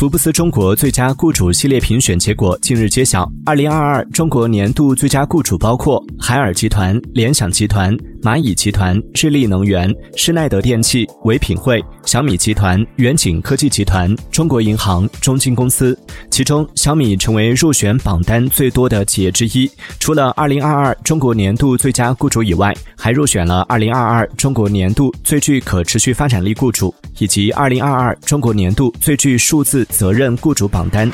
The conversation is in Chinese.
福布斯中国最佳雇主系列评选结果近日揭晓，二零二二中国年度最佳雇主包括海尔集团、联想集团、蚂蚁集团、智利能源、施耐德电器、唯品会、小米集团、远景科技集团、中国银行、中金公司。其中，小米成为入选榜单最多的企业之一。除了二零二二中国年度最佳雇主以外，还入选了二零二二中国年度最具可持续发展力雇主，以及二零二二中国年度最具数字。责任雇主榜单。